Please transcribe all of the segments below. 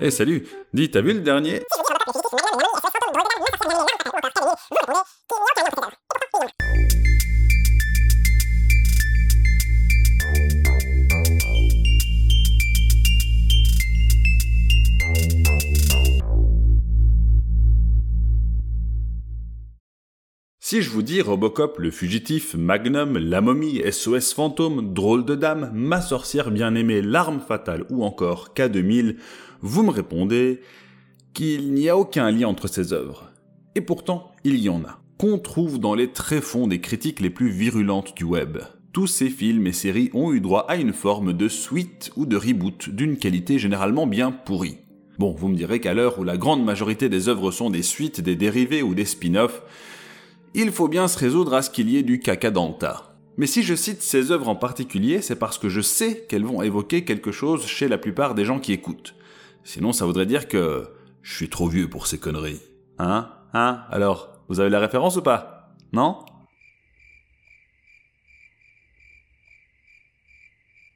Eh salut, dis, t'as vu le dernier Si je vous dis Robocop, le fugitif, Magnum, la momie, SOS fantôme, drôle de dame, ma sorcière bien-aimée, l'arme fatale ou encore K2000, vous me répondez qu'il n'y a aucun lien entre ces œuvres. Et pourtant, il y en a, qu'on trouve dans les tréfonds des critiques les plus virulentes du web. Tous ces films et séries ont eu droit à une forme de suite ou de reboot d'une qualité généralement bien pourrie. Bon, vous me direz qu'à l'heure où la grande majorité des œuvres sont des suites, des dérivés ou des spin-offs, il faut bien se résoudre à ce qu'il y ait du caca dans le tas. Mais si je cite ces œuvres en particulier, c'est parce que je sais qu'elles vont évoquer quelque chose chez la plupart des gens qui écoutent. Sinon, ça voudrait dire que je suis trop vieux pour ces conneries. Hein? Hein? Alors, vous avez la référence ou pas? Non?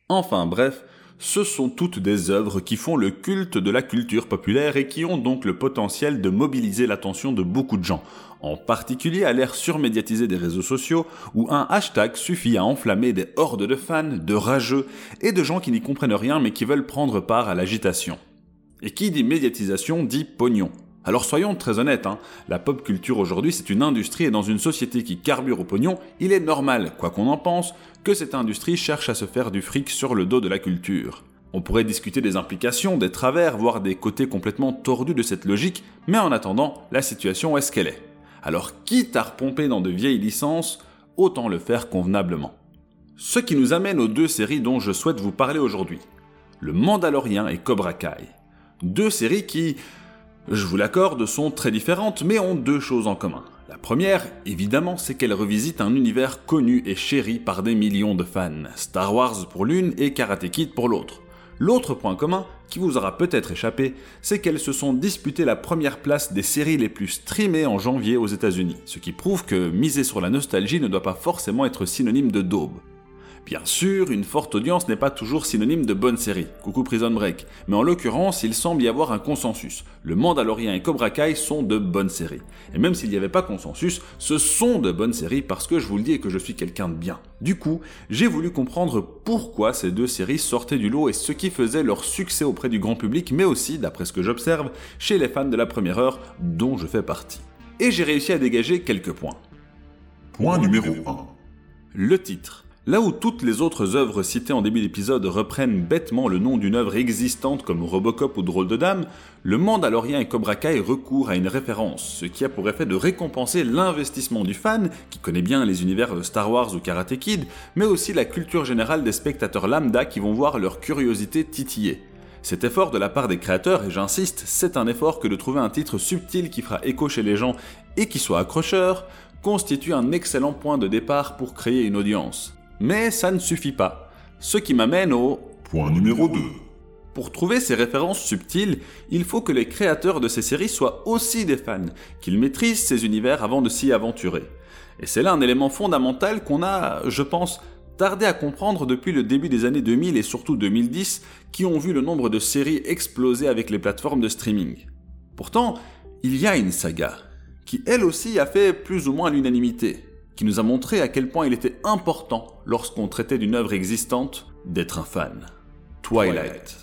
Enfin bref, ce sont toutes des œuvres qui font le culte de la culture populaire et qui ont donc le potentiel de mobiliser l'attention de beaucoup de gens, en particulier à l'ère surmédiatisée des réseaux sociaux, où un hashtag suffit à enflammer des hordes de fans, de rageux et de gens qui n'y comprennent rien mais qui veulent prendre part à l'agitation. Et qui dit médiatisation dit pognon. Alors soyons très honnêtes, hein, la pop culture aujourd'hui c'est une industrie et dans une société qui carbure au pognon, il est normal, quoi qu'on en pense, que cette industrie cherche à se faire du fric sur le dos de la culture. On pourrait discuter des implications, des travers, voire des côtés complètement tordus de cette logique, mais en attendant, la situation est ce qu'elle est. Alors quitte à repomper dans de vieilles licences, autant le faire convenablement. Ce qui nous amène aux deux séries dont je souhaite vous parler aujourd'hui. Le Mandalorien et Cobra Kai. Deux séries qui, je vous l'accorde, sont très différentes, mais ont deux choses en commun. La première, évidemment, c'est qu'elles revisitent un univers connu et chéri par des millions de fans. Star Wars pour l'une et Karate Kid pour l'autre. L'autre point commun, qui vous aura peut-être échappé, c'est qu'elles se sont disputées la première place des séries les plus streamées en janvier aux États-Unis, ce qui prouve que miser sur la nostalgie ne doit pas forcément être synonyme de daube. Bien sûr, une forte audience n'est pas toujours synonyme de bonne série, coucou Prison Break, mais en l'occurrence, il semble y avoir un consensus. Le Mandalorian et Cobra Kai sont de bonnes séries. Et même s'il n'y avait pas consensus, ce sont de bonnes séries parce que je vous le dis et que je suis quelqu'un de bien. Du coup, j'ai voulu comprendre pourquoi ces deux séries sortaient du lot et ce qui faisait leur succès auprès du grand public, mais aussi, d'après ce que j'observe, chez les fans de la première heure, dont je fais partie. Et j'ai réussi à dégager quelques points. Point numéro 1. Le titre. Là où toutes les autres œuvres citées en début d'épisode reprennent bêtement le nom d'une œuvre existante comme Robocop ou Drôle de Dame, le Mandalorian et Cobra Kai recourent à une référence, ce qui a pour effet de récompenser l'investissement du fan, qui connaît bien les univers de Star Wars ou Karate Kid, mais aussi la culture générale des spectateurs lambda qui vont voir leur curiosité titiller. Cet effort de la part des créateurs, et j'insiste, c'est un effort que de trouver un titre subtil qui fera écho chez les gens et qui soit accrocheur, constitue un excellent point de départ pour créer une audience. Mais ça ne suffit pas. Ce qui m'amène au point numéro 2. Pour trouver ces références subtiles, il faut que les créateurs de ces séries soient aussi des fans, qu'ils maîtrisent ces univers avant de s'y aventurer. Et c'est là un élément fondamental qu'on a, je pense, tardé à comprendre depuis le début des années 2000 et surtout 2010, qui ont vu le nombre de séries exploser avec les plateformes de streaming. Pourtant, il y a une saga, qui elle aussi a fait plus ou moins l'unanimité qui nous a montré à quel point il était important, lorsqu'on traitait d'une œuvre existante, d'être un fan. Twilight.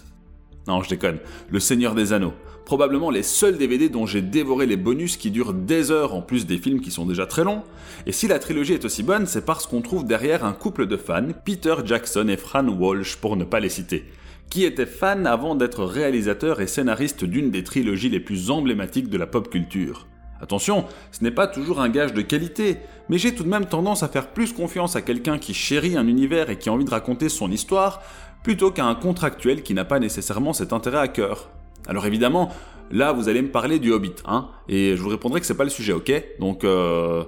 Non, je déconne. Le Seigneur des Anneaux. Probablement les seuls DVD dont j'ai dévoré les bonus qui durent des heures en plus des films qui sont déjà très longs. Et si la trilogie est aussi bonne, c'est parce qu'on trouve derrière un couple de fans, Peter Jackson et Fran Walsh pour ne pas les citer, qui étaient fans avant d'être réalisateurs et scénaristes d'une des trilogies les plus emblématiques de la pop culture. Attention, ce n'est pas toujours un gage de qualité, mais j'ai tout de même tendance à faire plus confiance à quelqu'un qui chérit un univers et qui a envie de raconter son histoire, plutôt qu'à un contractuel qui n'a pas nécessairement cet intérêt à cœur. Alors évidemment, là vous allez me parler du Hobbit, hein, et je vous répondrai que c'est pas le sujet, ok? Donc euh,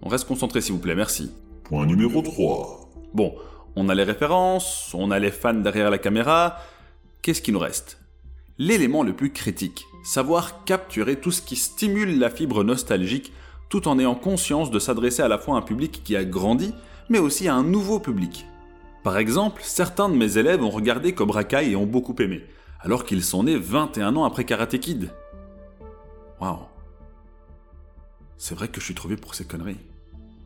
on reste concentré s'il vous plaît, merci. Point numéro 3. Bon, on a les références, on a les fans derrière la caméra, qu'est-ce qui nous reste? L'élément le plus critique, savoir capturer tout ce qui stimule la fibre nostalgique tout en ayant conscience de s'adresser à la fois à un public qui a grandi, mais aussi à un nouveau public. Par exemple, certains de mes élèves ont regardé Cobra Kai et ont beaucoup aimé, alors qu'ils sont nés 21 ans après Karate Kid. Waouh. C'est vrai que je suis trouvé pour ces conneries.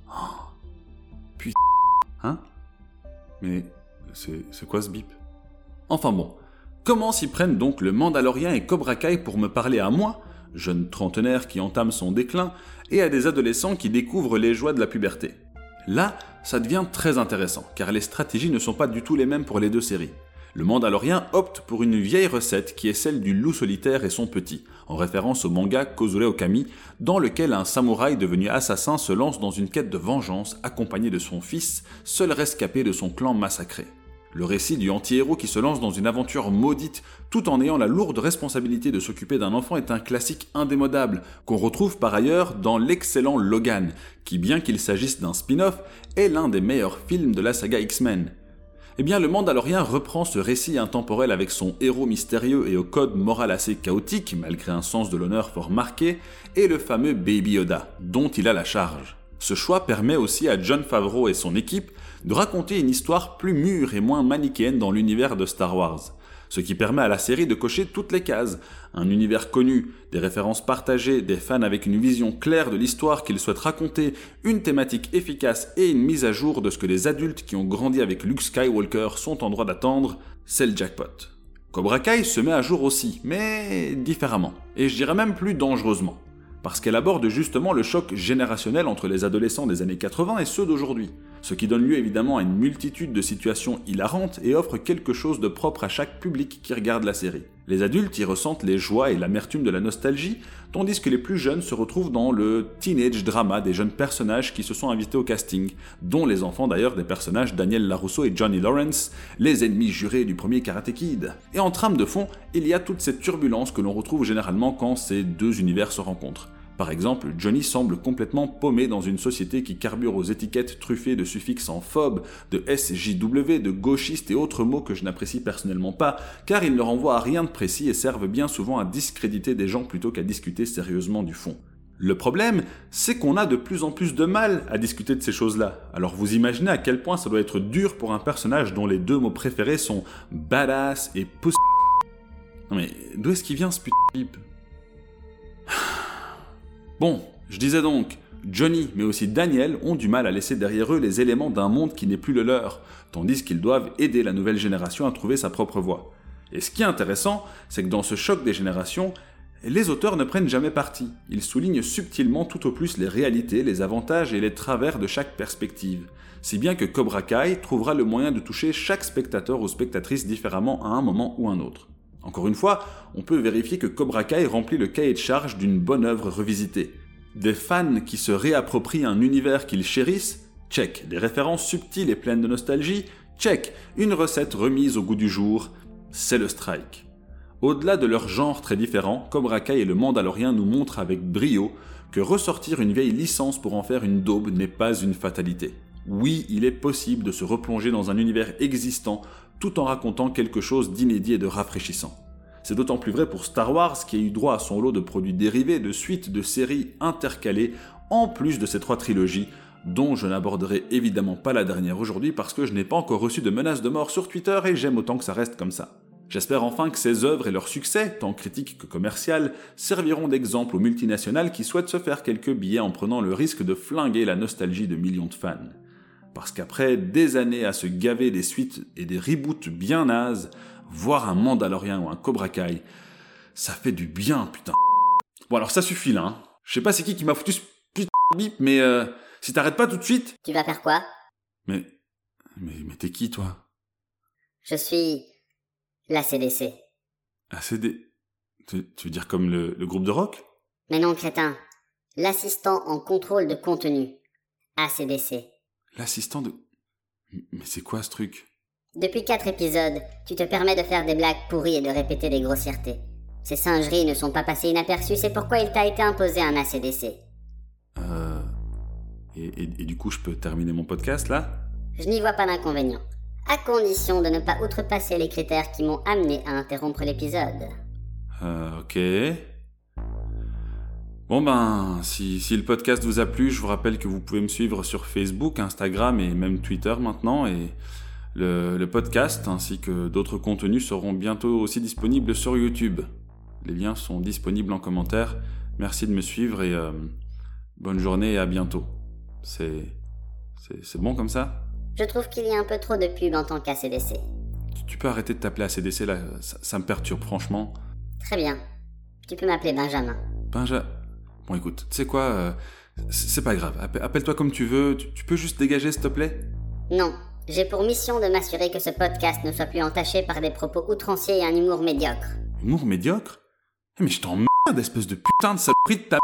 Oh. Puis... Hein? Mais c'est quoi ce bip? Enfin bon, comment s'y prennent donc le Mandalorien et Cobra Kai pour me parler à moi, jeune trentenaire qui entame son déclin, et à des adolescents qui découvrent les joies de la puberté? Là, ça devient très intéressant, car les stratégies ne sont pas du tout les mêmes pour les deux séries. Le Mandalorien opte pour une vieille recette qui est celle du loup solitaire et son petit, en référence au manga Kozure Okami, dans lequel un samouraï devenu assassin se lance dans une quête de vengeance accompagné de son fils, seul rescapé de son clan massacré. Le récit du anti-héros qui se lance dans une aventure maudite tout en ayant la lourde responsabilité de s'occuper d'un enfant est un classique indémodable qu'on retrouve par ailleurs dans l'excellent Logan, qui bien qu'il s'agisse d'un spin-off, est l'un des meilleurs films de la saga X-Men. Eh bien, le Mandalorien reprend ce récit intemporel avec son héros mystérieux et au code moral assez chaotique, malgré un sens de l'honneur fort marqué, et le fameux Baby Yoda, dont il a la charge. Ce choix permet aussi à John Favreau et son équipe de raconter une histoire plus mûre et moins manichéenne dans l'univers de Star Wars. Ce qui permet à la série de cocher toutes les cases. Un univers connu, des références partagées, des fans avec une vision claire de l'histoire qu'ils souhaitent raconter, une thématique efficace et une mise à jour de ce que les adultes qui ont grandi avec Luke Skywalker sont en droit d'attendre, c'est le jackpot. Cobra Kai se met à jour aussi, mais différemment, et je dirais même plus dangereusement parce qu'elle aborde justement le choc générationnel entre les adolescents des années 80 et ceux d'aujourd'hui, ce qui donne lieu évidemment à une multitude de situations hilarantes et offre quelque chose de propre à chaque public qui regarde la série. Les adultes y ressentent les joies et l'amertume de la nostalgie, tandis que les plus jeunes se retrouvent dans le teenage drama des jeunes personnages qui se sont invités au casting, dont les enfants d'ailleurs des personnages Daniel Larousseau et Johnny Lawrence, les ennemis jurés du premier Karate Kid. Et en trame de fond, il y a toute cette turbulence que l'on retrouve généralement quand ces deux univers se rencontrent. Par exemple, Johnny semble complètement paumé dans une société qui carbure aux étiquettes truffées de suffixes en phobe, de SJW, de gauchiste et autres mots que je n'apprécie personnellement pas, car ils ne renvoient à rien de précis et servent bien souvent à discréditer des gens plutôt qu'à discuter sérieusement du fond. Le problème, c'est qu'on a de plus en plus de mal à discuter de ces choses-là. Alors vous imaginez à quel point ça doit être dur pour un personnage dont les deux mots préférés sont badass et pussy. Non mais d'où est-ce qu'il vient ce putain de Bon, je disais donc, Johnny, mais aussi Daniel, ont du mal à laisser derrière eux les éléments d'un monde qui n'est plus le leur, tandis qu'ils doivent aider la nouvelle génération à trouver sa propre voie. Et ce qui est intéressant, c'est que dans ce choc des générations, les auteurs ne prennent jamais parti. Ils soulignent subtilement tout au plus les réalités, les avantages et les travers de chaque perspective. Si bien que Cobra Kai trouvera le moyen de toucher chaque spectateur ou spectatrice différemment à un moment ou un autre. Encore une fois, on peut vérifier que Cobra Kai remplit le cahier de charge d'une bonne œuvre revisitée. Des fans qui se réapproprient un univers qu'ils chérissent, check. Des références subtiles et pleines de nostalgie, check. Une recette remise au goût du jour, c'est le strike. Au-delà de leur genre très différent, Cobra Kai et le Mandalorien nous montrent avec brio que ressortir une vieille licence pour en faire une daube n'est pas une fatalité. Oui, il est possible de se replonger dans un univers existant tout en racontant quelque chose d'inédit et de rafraîchissant. C'est d'autant plus vrai pour Star Wars qui a eu droit à son lot de produits dérivés, de suites de séries intercalées, en plus de ces trois trilogies, dont je n'aborderai évidemment pas la dernière aujourd'hui parce que je n'ai pas encore reçu de menaces de mort sur Twitter et j'aime autant que ça reste comme ça. J'espère enfin que ces œuvres et leur succès, tant critique que commercial, serviront d'exemple aux multinationales qui souhaitent se faire quelques billets en prenant le risque de flinguer la nostalgie de millions de fans. Parce qu'après des années à se gaver des suites et des reboots bien nazes, voir un Mandalorien ou un Cobra Kai, ça fait du bien, putain. Bon alors ça suffit là. Hein. Je sais pas c'est qui qui m'a foutu ce putain de bip, mais euh, si t'arrêtes pas tout de suite... Tu vas faire quoi? Mais... Mais, mais t'es qui toi? Je suis... la CDC. La CD... Tu, tu veux dire comme le, le groupe de rock? Mais non, crétin. L'assistant en contrôle de contenu. ACDC. L'assistant de... Mais c'est quoi ce truc? Depuis quatre épisodes, tu te permets de faire des blagues pourries et de répéter des grossièretés. Ces singeries ne sont pas passées inaperçues, c'est pourquoi il t'a été imposé un ACDC. Euh... Et, et, du coup, je peux terminer mon podcast là? Je n'y vois pas d'inconvénient. À condition de ne pas outrepasser les critères qui m'ont amené à interrompre l'épisode. Euh, ok. Bon ben, si, si, le podcast vous a plu, je vous rappelle que vous pouvez me suivre sur Facebook, Instagram et même Twitter maintenant. Et Le, le podcast ainsi que d'autres contenus seront bientôt aussi disponibles sur YouTube. Les liens sont disponibles en commentaire. Merci de me suivre et euh, bonne journée et à bientôt. C'est. c'est- C'est bon comme ça? Je trouve qu'il y a un peu trop de pub en tant qu'ACDC. tu, tu peux arrêter de t'appeler ACDC là, ça, ça me perturbe franchement. Très bien. Tu peux m'appeler Benjamin. Benja. Bon écoute, tu sais quoi euh, C'est pas grave, Appe- appelle-toi comme tu veux, tu, tu peux juste dégager s'il te plaît? Non. J'ai pour mission de m'assurer que ce podcast ne soit plus entaché par des propos outranciers et un humour médiocre. Humour médiocre? Eh, Mais je t'emmerde, espèce de putain de saloperie de ta